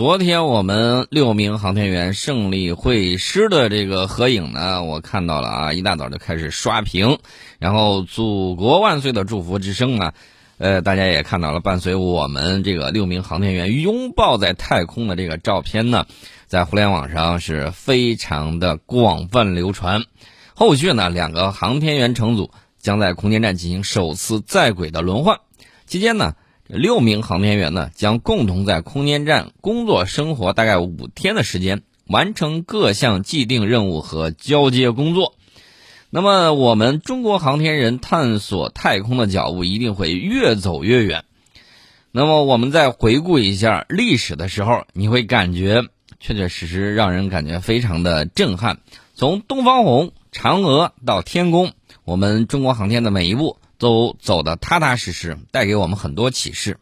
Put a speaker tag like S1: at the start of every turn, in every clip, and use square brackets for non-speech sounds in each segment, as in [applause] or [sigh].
S1: 昨天我们六名航天员胜利会师的这个合影呢，我看到了啊，一大早就开始刷屏，然后“祖国万岁”的祝福之声啊，呃，大家也看到了，伴随我们这个六名航天员拥抱在太空的这个照片呢，在互联网上是非常的广泛流传。后续呢，两个航天员乘组将在空间站进行首次在轨的轮换，期间呢。六名航天员呢，将共同在空间站工作生活大概五天的时间，完成各项既定任务和交接工作。那么，我们中国航天人探索太空的脚步一定会越走越远。那么，我们再回顾一下历史的时候，你会感觉确确实实让人感觉非常的震撼。从东方红、嫦娥到天宫，我们中国航天的每一步。都走得踏踏实实，带给我们很多启示。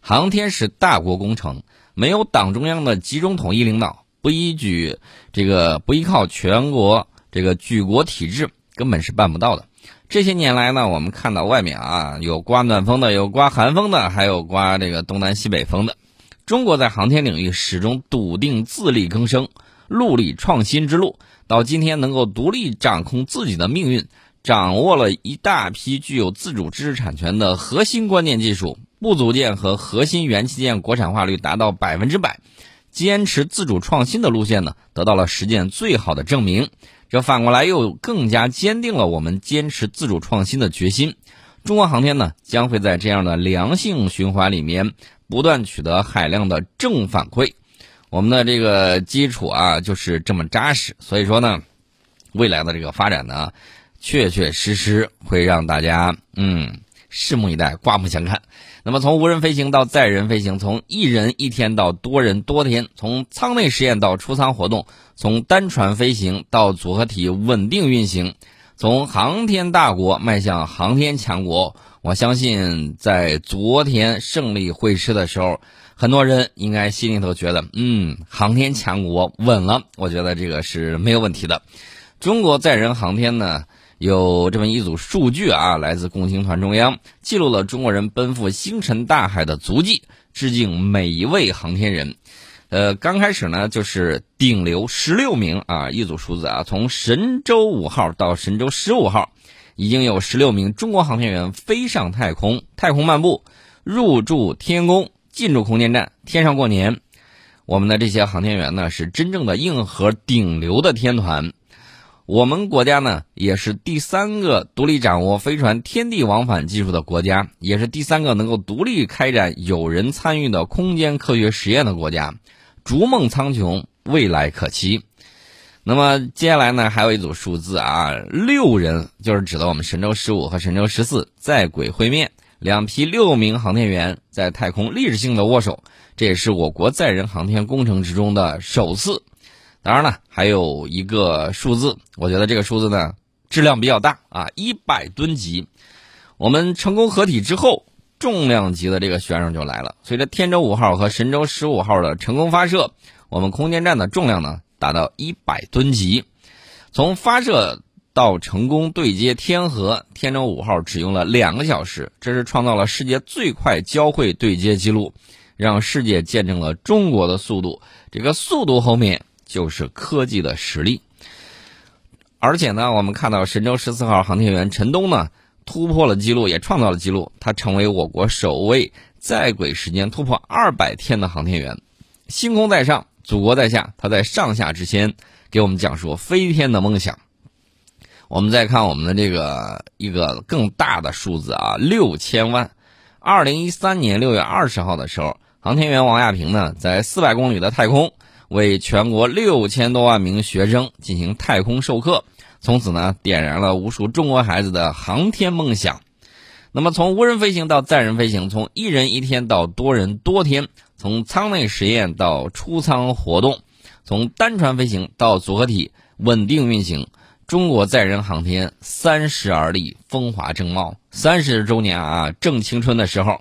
S1: 航天是大国工程，没有党中央的集中统一领导，不依据这个不依靠全国这个举国体制，根本是办不到的。这些年来呢，我们看到外面啊，有刮暖风的，有刮寒风的，还有刮这个东南西北风的。中国在航天领域始终笃定自力更生、陆力创新之路，到今天能够独立掌控自己的命运。掌握了一大批具有自主知识产权的核心关键技术，部组件和核心元器件国产化率达到百分之百，坚持自主创新的路线呢，得到了实践最好的证明。这反过来又更加坚定了我们坚持自主创新的决心。中国航天呢，将会在这样的良性循环里面不断取得海量的正反馈。我们的这个基础啊，就是这么扎实。所以说呢，未来的这个发展呢。确确实实会让大家嗯拭目以待，刮目相看。那么从无人飞行到载人飞行，从一人一天到多人多天，从舱内实验到出舱活动，从单船飞行到组合体稳定运行，从航天大国迈向航天强国，我相信在昨天胜利会师的时候，很多人应该心里头觉得嗯航天强国稳了。我觉得这个是没有问题的。中国载人航天呢？有这么一组数据啊，来自共青团中央，记录了中国人奔赴星辰大海的足迹，致敬每一位航天人。呃，刚开始呢，就是顶流十六名啊，一组数字啊，从神舟五号到神舟十五号，已经有十六名中国航天员飞上太空，太空漫步，入住天宫，进驻空间站，天上过年。我们的这些航天员呢，是真正的硬核顶流的天团。我们国家呢，也是第三个独立掌握飞船天地往返技术的国家，也是第三个能够独立开展有人参与的空间科学实验的国家。逐梦苍穹，未来可期。那么接下来呢，还有一组数字啊，六人就是指的我们神舟十五和神舟十四在轨会面，两批六名航天员在太空历史性的握手，这也是我国载人航天工程之中的首次。当然了，还有一个数字，我觉得这个数字呢质量比较大啊，一百吨级。我们成功合体之后，重量级的这个选手就来了。随着天舟五号和神舟十五号的成功发射，我们空间站的重量呢达到一百吨级。从发射到成功对接天河，天舟五号只用了两个小时，这是创造了世界最快交会对接记录，让世界见证了中国的速度。这个速度后面。就是科技的实力，而且呢，我们看到神舟十四号航天员陈冬呢突破了记录，也创造了记录，他成为我国首位在轨时间突破二百天的航天员。星空在上，祖国在下，他在上下之间给我们讲述飞天的梦想。我们再看我们的这个一个更大的数字啊，六千万。二零一三年六月二十号的时候，航天员王亚平呢在四百公里的太空。为全国六千多万名学生进行太空授课，从此呢点燃了无数中国孩子的航天梦想。那么从无人飞行到载人飞行，从一人一天到多人多天，从舱内实验到出舱活动，从单船飞行到组合体稳定运行，中国载人航天三十而立，风华正茂，三十周年啊，正青春的时候。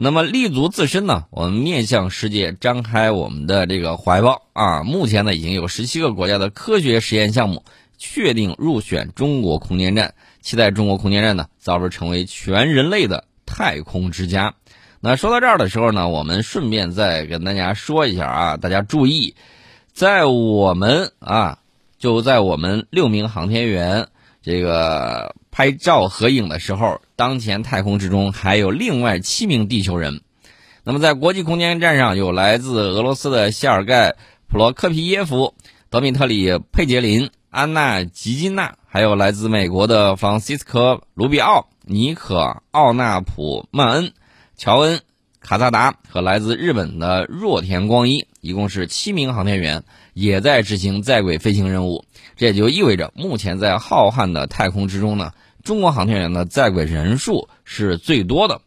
S1: 那么立足自身呢？我们面向世界，张开我们的这个怀抱啊！目前呢，已经有十七个国家的科学实验项目确定入选中国空间站，期待中国空间站呢早日成为全人类的太空之家。那说到这儿的时候呢，我们顺便再跟大家说一下啊，大家注意，在我们啊，就在我们六名航天员这个拍照合影的时候，当前太空之中还有另外七名地球人。那么在国际空间站上有来自俄罗斯的谢尔盖·普罗科皮耶夫、德米特里·佩杰林、安娜·吉金娜，还有来自美国的弗朗西斯科·卢比奥、尼可·奥纳普曼恩。乔恩·卡萨达和来自日本的若田光一，一共是七名航天员，也在执行在轨飞行任务。这也就意味着，目前在浩瀚的太空之中呢，中国航天员的在轨人数是最多的。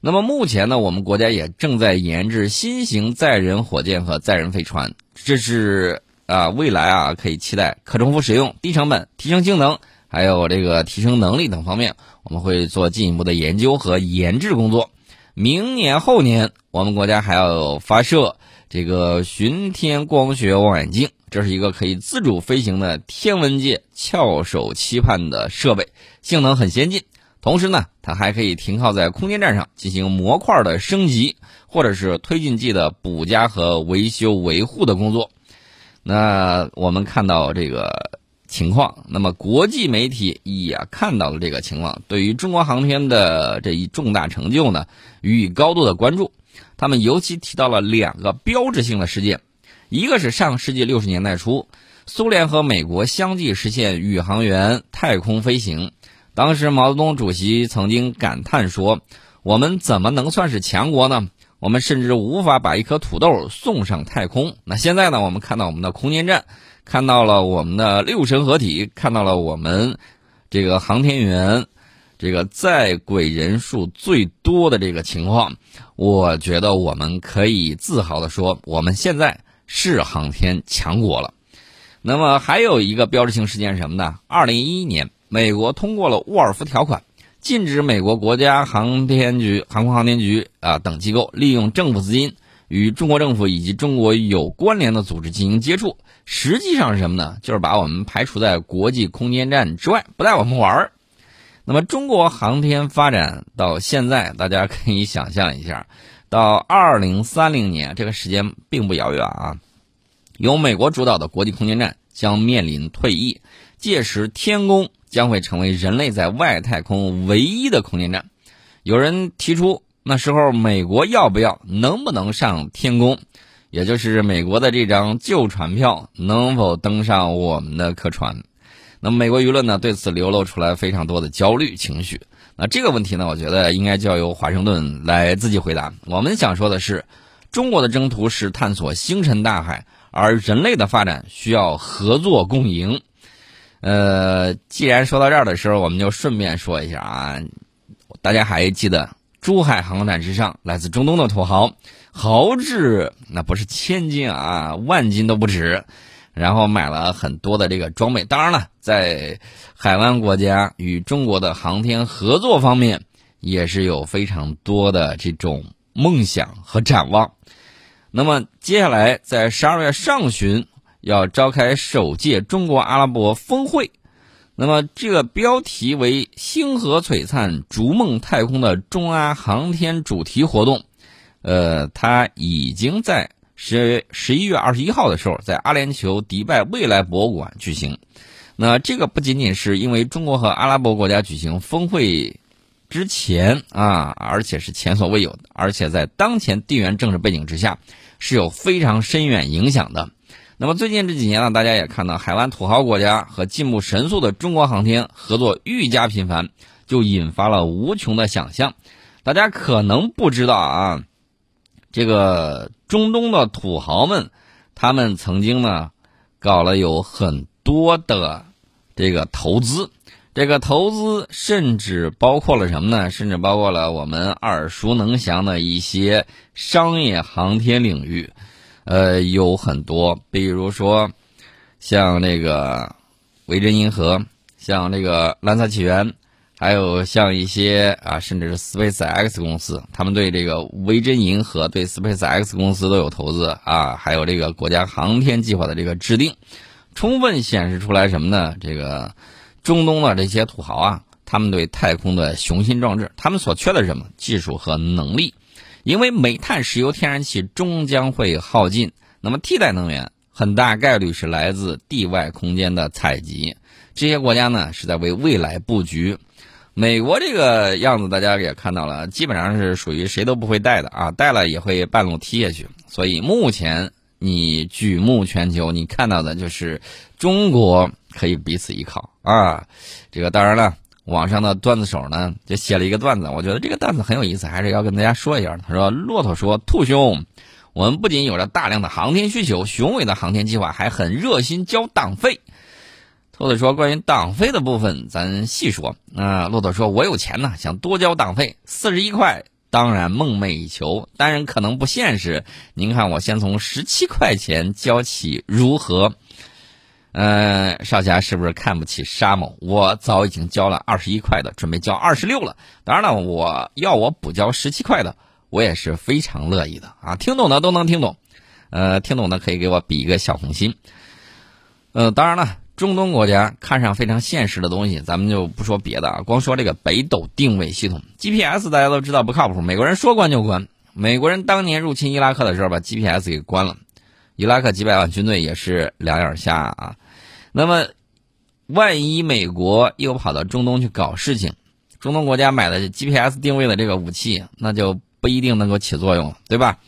S1: 那么目前呢，我们国家也正在研制新型载人火箭和载人飞船，这是啊，未来啊可以期待可重复使用、低成本、提升性能，还有这个提升能力等方面，我们会做进一步的研究和研制工作。明年后年，我们国家还要发射这个巡天光学望远镜，这是一个可以自主飞行的天文界翘首期盼的设备，性能很先进。同时呢，它还可以停靠在空间站上进行模块的升级，或者是推进剂的补加和维修维护的工作。那我们看到这个。情况，那么国际媒体也看到了这个情况，对于中国航天的这一重大成就呢，予以高度的关注。他们尤其提到了两个标志性的事件，一个是上世纪六十年代初，苏联和美国相继实现宇航员太空飞行。当时毛泽东主席曾经感叹说：“我们怎么能算是强国呢？我们甚至无法把一颗土豆送上太空。”那现在呢，我们看到我们的空间站。看到了我们的六神合体，看到了我们这个航天员这个在轨人数最多的这个情况，我觉得我们可以自豪的说，我们现在是航天强国了。那么还有一个标志性事件是什么呢？二零一一年，美国通过了沃尔夫条款，禁止美国国家航天局、航空航天局啊等机构利用政府资金与中国政府以及中国有关联的组织进行接触。实际上是什么呢？就是把我们排除在国际空间站之外，不带我们玩儿。那么中国航天发展到现在，大家可以想象一下，到二零三零年这个时间并不遥远啊。由美国主导的国际空间站将面临退役，届时天宫将会成为人类在外太空唯一的空间站。有人提出，那时候美国要不要、能不能上天宫？也就是美国的这张旧船票能否登上我们的客船？那么美国舆论呢对此流露出来非常多的焦虑情绪。那这个问题呢，我觉得应该交由华盛顿来自己回答。我们想说的是，中国的征途是探索星辰大海，而人类的发展需要合作共赢。呃，既然说到这儿的时候，我们就顺便说一下啊，大家还记得珠海航展之上来自中东的土豪？豪掷那不是千金啊，万金都不止，然后买了很多的这个装备。当然了，在海湾国家与中国的航天合作方面，也是有非常多的这种梦想和展望。那么接下来在十二月上旬要召开首届中国阿拉伯峰会，那么这个标题为“星河璀璨，逐梦太空”的中阿航天主题活动。呃，它已经在十十一月二十一号的时候，在阿联酋迪拜未来博物馆举行。那这个不仅仅是因为中国和阿拉伯国家举行峰会之前啊，而且是前所未有的，而且在当前地缘政治背景之下，是有非常深远影响的。那么最近这几年呢，大家也看到，海湾土豪国家和进步神速的中国航天合作愈加频繁，就引发了无穷的想象。大家可能不知道啊。这个中东的土豪们，他们曾经呢，搞了有很多的这个投资，这个投资甚至包括了什么呢？甚至包括了我们耳熟能详的一些商业航天领域，呃，有很多，比如说像那个维珍银河，像这个蓝色起源。还有像一些啊，甚至是 Space X 公司，他们对这个维珍银河、对 Space X 公司都有投资啊。还有这个国家航天计划的这个制定，充分显示出来什么呢？这个中东的这些土豪啊，他们对太空的雄心壮志，他们所缺的是什么？技术和能力。因为煤炭、石油、天然气终将会耗尽，那么替代能源很大概率是来自地外空间的采集。这些国家呢是在为未来布局。美国这个样子大家也看到了，基本上是属于谁都不会带的啊，带了也会半路踢下去。所以目前你举目全球，你看到的就是中国可以彼此依靠啊。这个当然了。网上的段子手呢，就写了一个段子，我觉得这个段子很有意思，还是要跟大家说一下。他说：“骆驼说，兔兄，我们不仅有着大量的航天需求，雄伟的航天计划，还很热心交党费。”兔子说：“关于党费的部分，咱细说。”啊，骆驼说：“我有钱呢，想多交党费，四十一块，当然梦寐以求，当然可能不现实。您看，我先从十七块钱交起，如何？”嗯，少侠是不是看不起沙某？我早已经交了二十一块的，准备交二十六了。当然了，我要我补交十七块的，我也是非常乐意的啊！听懂的都能听懂，呃，听懂的可以给我比一个小红心。呃，当然了，中东国家看上非常现实的东西，咱们就不说别的啊，光说这个北斗定位系统 GPS，大家都知道不靠谱，美国人说关就关。美国人当年入侵伊拉克的时候，把 GPS 给关了，伊拉克几百万军队也是两眼瞎啊。那么，万一美国又跑到中东去搞事情，中东国家买的 GPS 定位的这个武器，那就不一定能够起作用了，对吧？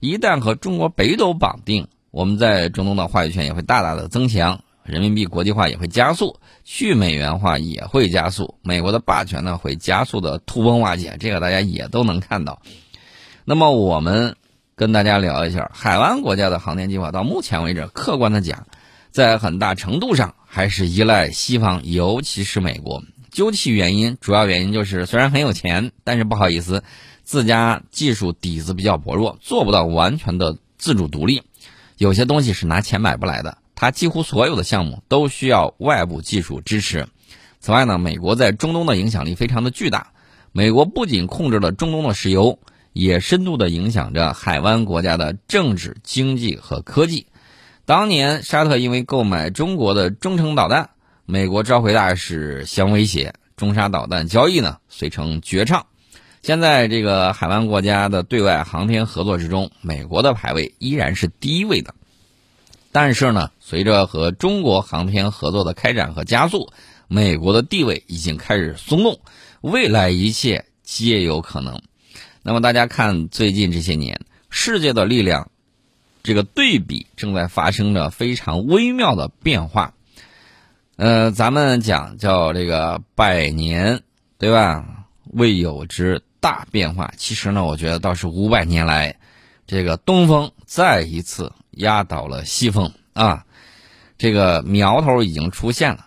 S1: 一旦和中国北斗绑定，我们在中东的话语权也会大大的增强，人民币国际化也会加速，去美元化也会加速，美国的霸权呢会加速的土崩瓦解，这个大家也都能看到。那么，我们跟大家聊一下海湾国家的航天计划，到目前为止，客观的讲。在很大程度上还是依赖西方，尤其是美国。究其原因，主要原因就是虽然很有钱，但是不好意思，自家技术底子比较薄弱，做不到完全的自主独立。有些东西是拿钱买不来的，它几乎所有的项目都需要外部技术支持。此外呢，美国在中东的影响力非常的巨大。美国不仅控制了中东的石油，也深度的影响着海湾国家的政治、经济和科技。当年沙特因为购买中国的中程导弹，美国召回大使相威胁，中沙导弹交易呢遂成绝唱。现在这个海湾国家的对外航天合作之中，美国的排位依然是第一位的。但是呢，随着和中国航天合作的开展和加速，美国的地位已经开始松动，未来一切皆有可能。那么大家看最近这些年，世界的力量。这个对比正在发生着非常微妙的变化，呃，咱们讲叫这个百年，对吧？未有之大变化。其实呢，我觉得倒是五百年来，这个东风再一次压倒了西风啊，这个苗头已经出现了。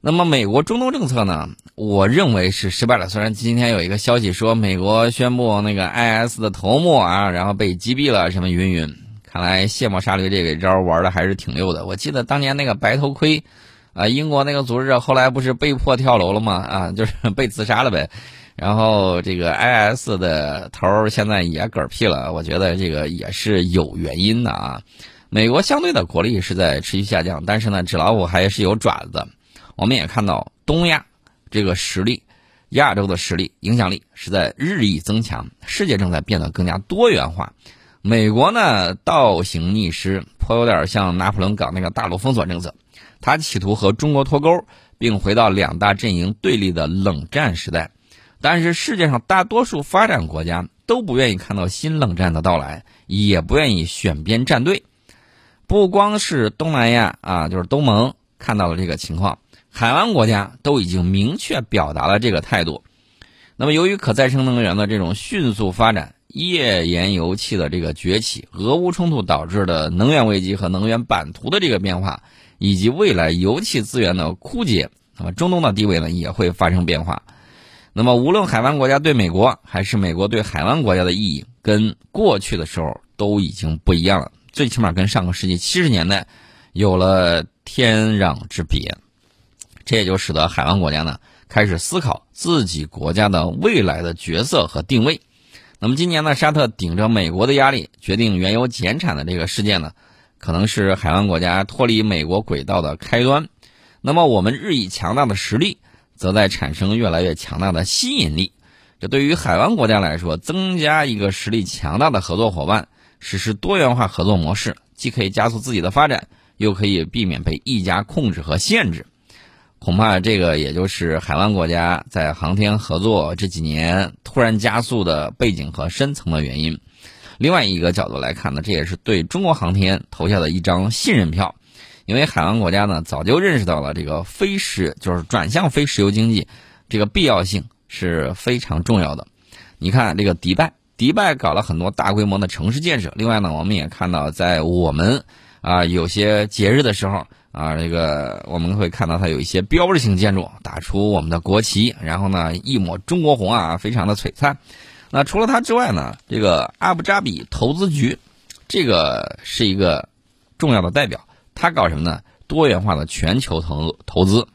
S1: 那么，美国中东政策呢？我认为是失败了。虽然今天有一个消息说，美国宣布那个 IS 的头目啊，然后被击毙了，什么云云。看来卸磨杀驴这个招玩的还是挺溜的。我记得当年那个白头盔，啊，英国那个组织者后来不是被迫跳楼了吗？啊，就是 [laughs] 被自杀了呗。然后这个 IS 的头现在也嗝屁了。我觉得这个也是有原因的啊。美国相对的国力是在持续下降，但是呢，纸老虎还是有爪子。我们也看到东亚这个实力，亚洲的实力、影响力是在日益增强，世界正在变得更加多元化。美国呢倒行逆施，颇有点像拿破仑搞那个大陆封锁政策，他企图和中国脱钩，并回到两大阵营对立的冷战时代。但是世界上大多数发展国家都不愿意看到新冷战的到来，也不愿意选边站队。不光是东南亚啊，就是东盟看到了这个情况，海湾国家都已经明确表达了这个态度。那么，由于可再生能源的这种迅速发展。页岩油气的这个崛起，俄乌冲突导致的能源危机和能源版图的这个变化，以及未来油气资源的枯竭，那么中东的地位呢也会发生变化。那么无论海湾国家对美国，还是美国对海湾国家的意义，跟过去的时候都已经不一样了，最起码跟上个世纪七十年代有了天壤之别。这也就使得海湾国家呢开始思考自己国家的未来的角色和定位。那么今年呢，沙特顶着美国的压力，决定原油减产的这个事件呢，可能是海湾国家脱离美国轨道的开端。那么我们日益强大的实力，则在产生越来越强大的吸引力。这对于海湾国家来说，增加一个实力强大的合作伙伴，实施多元化合作模式，既可以加速自己的发展，又可以避免被一家控制和限制。恐怕这个也就是海湾国家在航天合作这几年突然加速的背景和深层的原因。另外一个角度来看呢，这也是对中国航天投下的一张信任票，因为海湾国家呢早就认识到了这个非石就是转向非石油经济这个必要性是非常重要的。你看这个迪拜，迪拜搞了很多大规模的城市建设。另外呢，我们也看到在我们啊有些节日的时候。啊，这个我们会看到它有一些标志性建筑，打出我们的国旗，然后呢一抹中国红啊，非常的璀璨。那除了它之外呢，这个阿布扎比投资局，这个是一个重要的代表。它搞什么呢？多元化的全球投投资，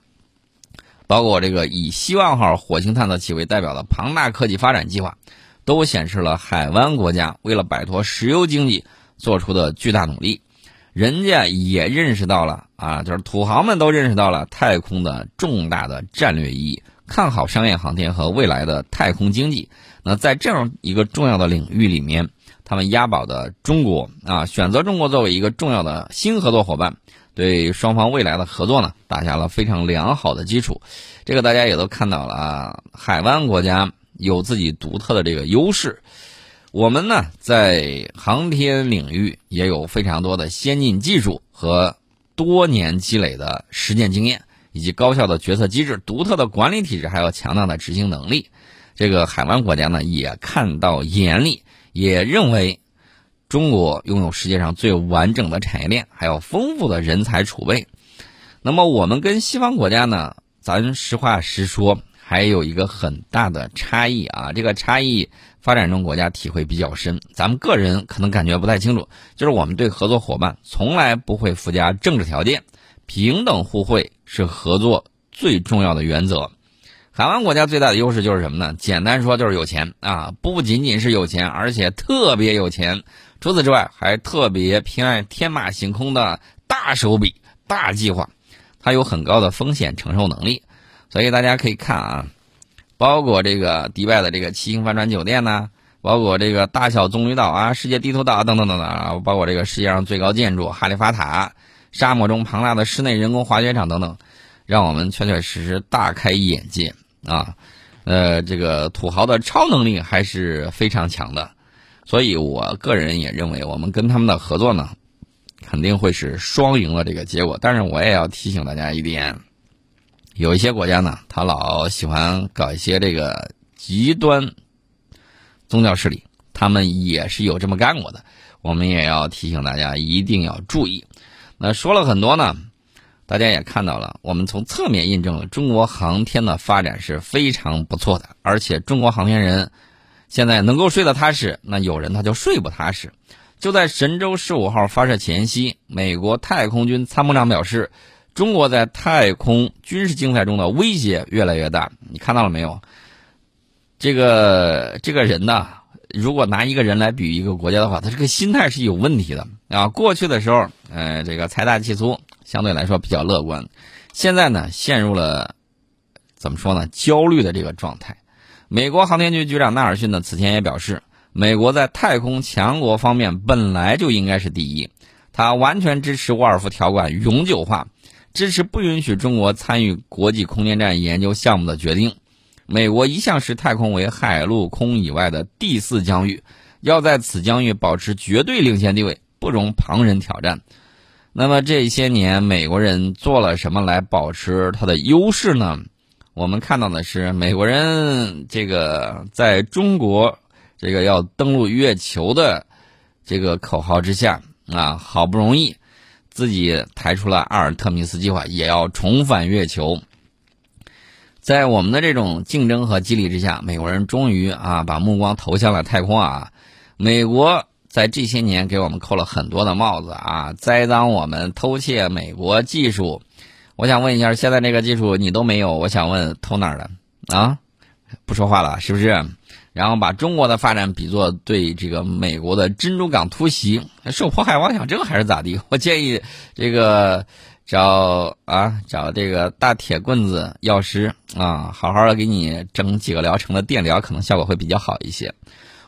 S1: 包括这个以希望号火星探测器为代表的庞大科技发展计划，都显示了海湾国家为了摆脱石油经济做出的巨大努力。人家也认识到了啊，就是土豪们都认识到了太空的重大的战略意义，看好商业航天和未来的太空经济。那在这样一个重要的领域里面，他们押宝的中国啊，选择中国作为一个重要的新合作伙伴，对双方未来的合作呢，打下了非常良好的基础。这个大家也都看到了啊，海湾国家有自己独特的这个优势。我们呢，在航天领域也有非常多的先进技术和多年积累的实践经验，以及高效的决策机制、独特的管理体制，还有强大的执行能力。这个海湾国家呢，也看到眼里，也认为中国拥有世界上最完整的产业链，还有丰富的人才储备。那么，我们跟西方国家呢，咱实话实说。还有一个很大的差异啊，这个差异发展中国家体会比较深，咱们个人可能感觉不太清楚。就是我们对合作伙伴从来不会附加政治条件，平等互惠是合作最重要的原则。海湾国家最大的优势就是什么呢？简单说就是有钱啊，不仅仅是有钱，而且特别有钱。除此之外，还特别偏爱天马行空的大手笔、大计划，它有很高的风险承受能力。所以大家可以看啊，包括这个迪拜的这个七星帆船酒店呐，包括这个大小棕榈岛啊、世界地图岛等等等等啊，包括这个世界上最高建筑哈利法塔、沙漠中庞大的室内人工滑雪场等等，让我们确确实实大开眼界啊！呃，这个土豪的超能力还是非常强的，所以我个人也认为，我们跟他们的合作呢，肯定会是双赢的这个结果。但是我也要提醒大家一点。有一些国家呢，他老喜欢搞一些这个极端宗教势力，他们也是有这么干过的。我们也要提醒大家一定要注意。那说了很多呢，大家也看到了，我们从侧面印证了中国航天的发展是非常不错的，而且中国航天人现在能够睡得踏实，那有人他就睡不踏实。就在神舟十五号发射前夕，美国太空军参谋长表示。中国在太空军事竞赛中的威胁越来越大，你看到了没有？这个这个人呢，如果拿一个人来比喻一个国家的话，他这个心态是有问题的啊。过去的时候，呃，这个财大气粗，相对来说比较乐观。现在呢，陷入了怎么说呢？焦虑的这个状态。美国航天局局长纳尔逊呢，此前也表示，美国在太空强国方面本来就应该是第一，他完全支持沃尔夫条款永久化。支持不允许中国参与国际空间站研究项目的决定。美国一向视太空为海陆空以外的第四疆域，要在此疆域保持绝对领先地位，不容旁人挑战。那么这些年，美国人做了什么来保持他的优势呢？我们看到的是，美国人这个在中国这个要登陆月球的这个口号之下啊，好不容易。自己抬出了阿尔特弥斯计划，也要重返月球。在我们的这种竞争和激励之下，美国人终于啊把目光投向了太空啊。美国在这些年给我们扣了很多的帽子啊，栽赃我们偷窃美国技术。我想问一下，现在这个技术你都没有，我想问偷哪儿的啊？不说话了，是不是？然后把中国的发展比作对这个美国的珍珠港突袭受迫害妄想症还是咋地？[laughs] 我建议这个找啊找这个大铁棍子药师啊，好好的给你整几个疗程的电疗，可能效果会比较好一些。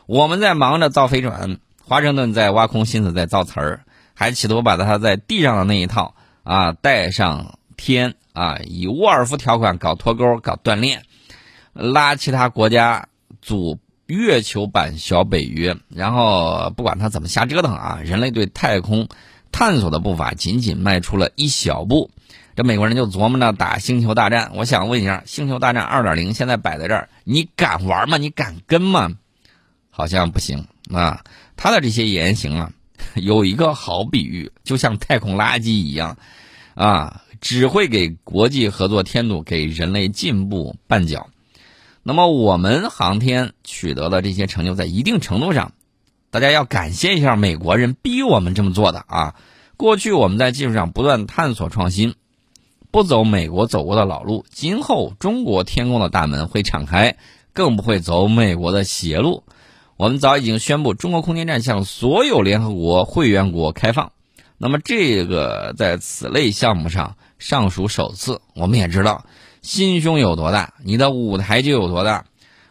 S1: 我们在忙着造飞船，华盛顿在挖空心思在造词儿，还企图把他在地上的那一套啊带上天啊，以沃尔夫条款搞脱钩、搞锻炼，拉其他国家组月球版小北约，然后不管他怎么瞎折腾啊，人类对太空。探索的步伐仅仅迈出了一小步，这美国人就琢磨着打星球大战。我想问一下，星球大战二点零现在摆在这儿，你敢玩吗？你敢跟吗？好像不行啊。他的这些言行啊，[laughs] 有一个好比喻，就像太空垃圾一样，啊，只会给国际合作添堵，给人类进步绊脚。那么我们航天取得的这些成就，在一定程度上。大家要感谢一下美国人逼我们这么做的啊！过去我们在技术上不断探索创新，不走美国走过的老路，今后中国天宫的大门会敞开，更不会走美国的邪路。我们早已经宣布，中国空间站向所有联合国会员国开放。那么这个在此类项目上尚属首次。我们也知道，心胸有多大，你的舞台就有多大。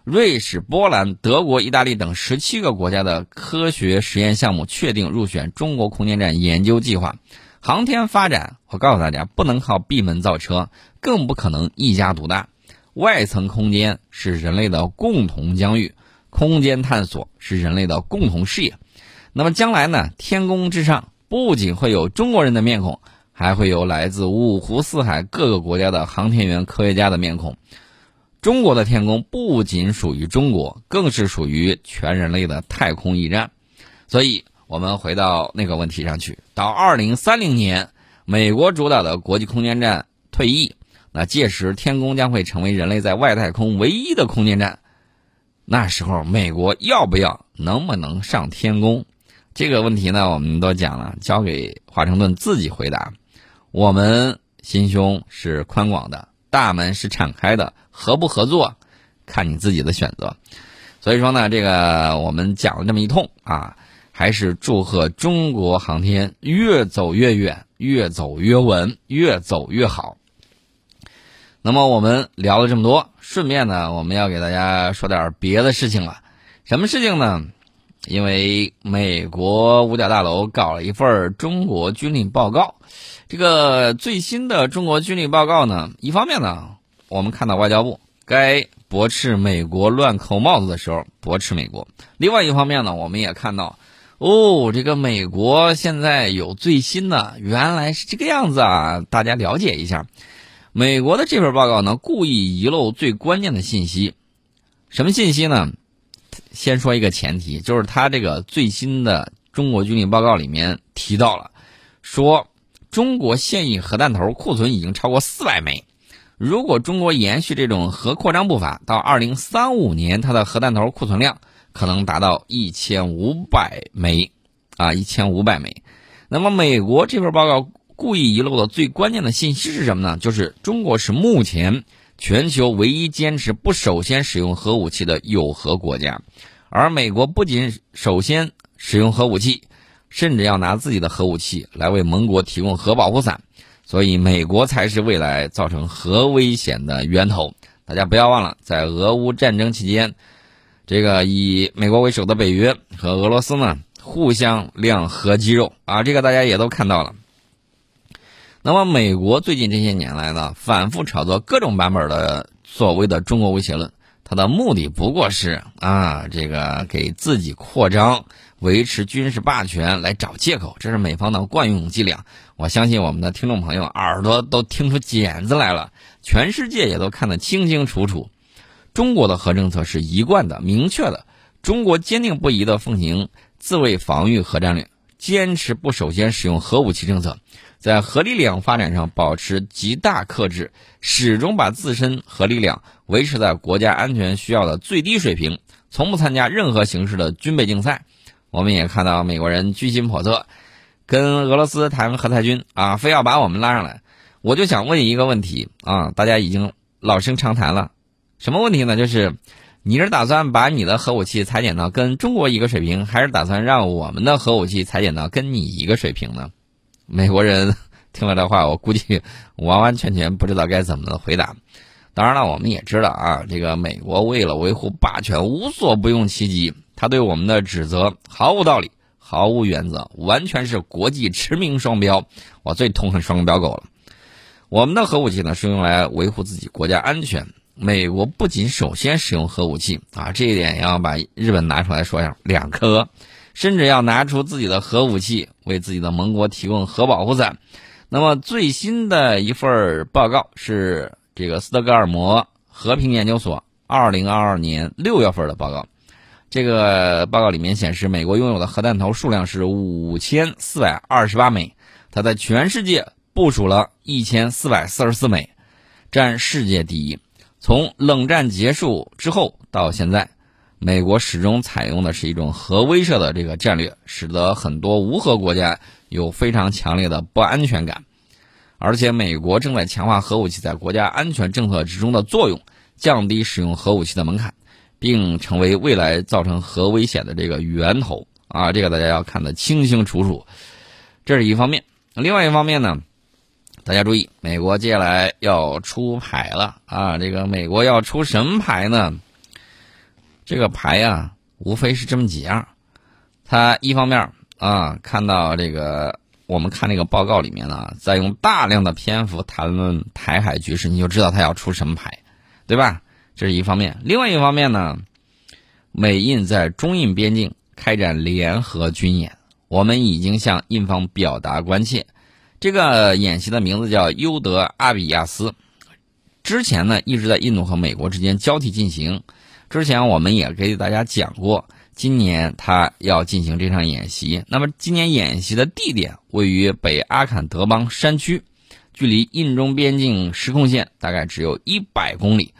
S1: 瑞士、波兰、德国、意大利等十七个国家的科学实验项目确定入选中国空间站研究计划。航天发展，我告诉大家，不能靠闭门造车，更不可能一家独大。外层空间是人类的共同疆域，空间探索是人类的共同事业。那么将来呢？天宫之上不仅会有中国人的面孔，还会有来自五湖四海各个国家的航天员、科学家的面孔。中国的天宫不仅属于中国，更是属于全人类的太空驿站。所以，我们回到那个问题上去：到二零三零年，美国主导的国际空间站退役，那届时天宫将会成为人类在外太空唯一的空间站。那时候，美国要不要、能不能上天宫？这个问题呢，我们都讲了，交给华盛顿自己回答。我们心胸是宽广的。大门是敞开的，合不合作，看你自己的选择。所以说呢，这个我们讲了这么一通啊，还是祝贺中国航天越走越远，越走越稳，越走越好。那么我们聊了这么多，顺便呢，我们要给大家说点别的事情了。什么事情呢？因为美国五角大楼搞了一份中国军力报告。这个最新的中国军力报告呢，一方面呢，我们看到外交部该驳斥美国乱扣帽子的时候驳斥美国；另外一方面呢，我们也看到，哦，这个美国现在有最新的，原来是这个样子啊！大家了解一下，美国的这份报告呢，故意遗漏最关键的信息，什么信息呢？先说一个前提，就是他这个最新的中国军力报告里面提到了，说。中国现役核弹头库存已经超过四百枚，如果中国延续这种核扩张步伐，到二零三五年，它的核弹头库存量可能达到一千五百枚，啊，一千五百枚。那么，美国这份报告故意遗漏的最关键的信息是什么呢？就是中国是目前全球唯一坚持不首先使用核武器的有核国家，而美国不仅首先使用核武器。甚至要拿自己的核武器来为盟国提供核保护伞，所以美国才是未来造成核危险的源头。大家不要忘了，在俄乌战争期间，这个以美国为首的北约和俄罗斯呢互相亮核肌肉啊，这个大家也都看到了。那么，美国最近这些年来呢，反复炒作各种版本的所谓的中国威胁论，它的目的不过是啊，这个给自己扩张。维持军事霸权来找借口，这是美方的惯用伎俩。我相信我们的听众朋友耳朵都听出茧子来了，全世界也都看得清清楚楚。中国的核政策是一贯的、明确的。中国坚定不移地奉行自卫防御核战略，坚持不首先使用核武器政策，在核力量发展上保持极大克制，始终把自身核力量维持在国家安全需要的最低水平，从不参加任何形式的军备竞赛。我们也看到美国人居心叵测，跟俄罗斯谈核裁军啊，非要把我们拉上来。我就想问一个问题啊，大家已经老生常谈了，什么问题呢？就是你是打算把你的核武器裁减到跟中国一个水平，还是打算让我们的核武器裁减到跟你一个水平呢？美国人听了这话，我估计完完全全不知道该怎么回答。当然了，我们也知道啊，这个美国为了维护霸权，无所不用其极。他对我们的指责毫无道理，毫无原则，完全是国际驰名双标。我最痛恨双标狗了。我们的核武器呢，是用来维护自己国家安全。美国不仅首先使用核武器啊，这一点要把日本拿出来说一下，两颗，甚至要拿出自己的核武器，为自己的盟国提供核保护伞。那么最新的一份报告是。这个斯德哥尔摩和平研究所二零二二年六月份的报告，这个报告里面显示，美国拥有的核弹头数量是五千四百二十八枚，它在全世界部署了一千四百四十四枚，占世界第一。从冷战结束之后到现在，美国始终采用的是一种核威慑的这个战略，使得很多无核国家有非常强烈的不安全感。而且，美国正在强化核武器在国家安全政策之中的作用，降低使用核武器的门槛，并成为未来造成核危险的这个源头啊！这个大家要看得清清楚楚。这是一方面，另外一方面呢，大家注意，美国接下来要出牌了啊！这个美国要出什么牌呢？这个牌呀，无非是这么几样。他一方面啊，看到这个。我们看那个报告里面呢，在用大量的篇幅谈论台海局势，你就知道他要出什么牌，对吧？这是一方面。另外一方面呢，美印在中印边境开展联合军演，我们已经向印方表达关切。这个演习的名字叫优德阿比亚斯，之前呢一直在印度和美国之间交替进行。之前我们也给大家讲过。今年他要进行这场演习，那么今年演习的地点位于北阿坎德邦山区，距离印中边境实控线大概只有一百公里。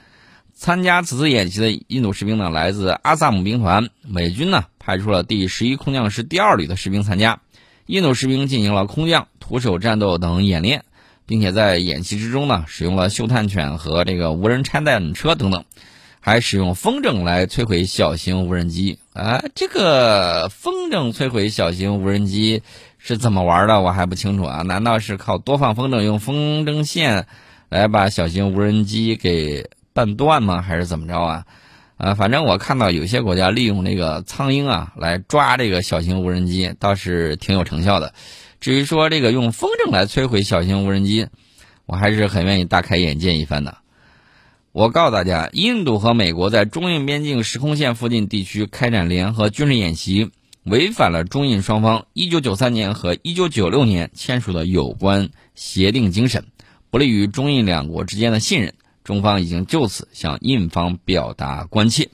S1: 参加此次演习的印度士兵呢，来自阿萨姆兵团，美军呢派出了第十一空降师第二旅的士兵参加。印度士兵进行了空降、徒手战斗等演练，并且在演习之中呢，使用了嗅探犬和这个无人拆弹车等等。还使用风筝来摧毁小型无人机啊！这个风筝摧毁小型无人机是怎么玩的？我还不清楚啊！难道是靠多放风筝，用风筝线来把小型无人机给绊断吗？还是怎么着啊？啊，反正我看到有些国家利用那个苍蝇啊来抓这个小型无人机，倒是挺有成效的。至于说这个用风筝来摧毁小型无人机，我还是很愿意大开眼界一番的。我告诉大家，印度和美国在中印边境时空线附近地区开展联合军事演习，违反了中印双方1993年和1996年签署的有关协定精神，不利于中印两国之间的信任。中方已经就此向印方表达关切。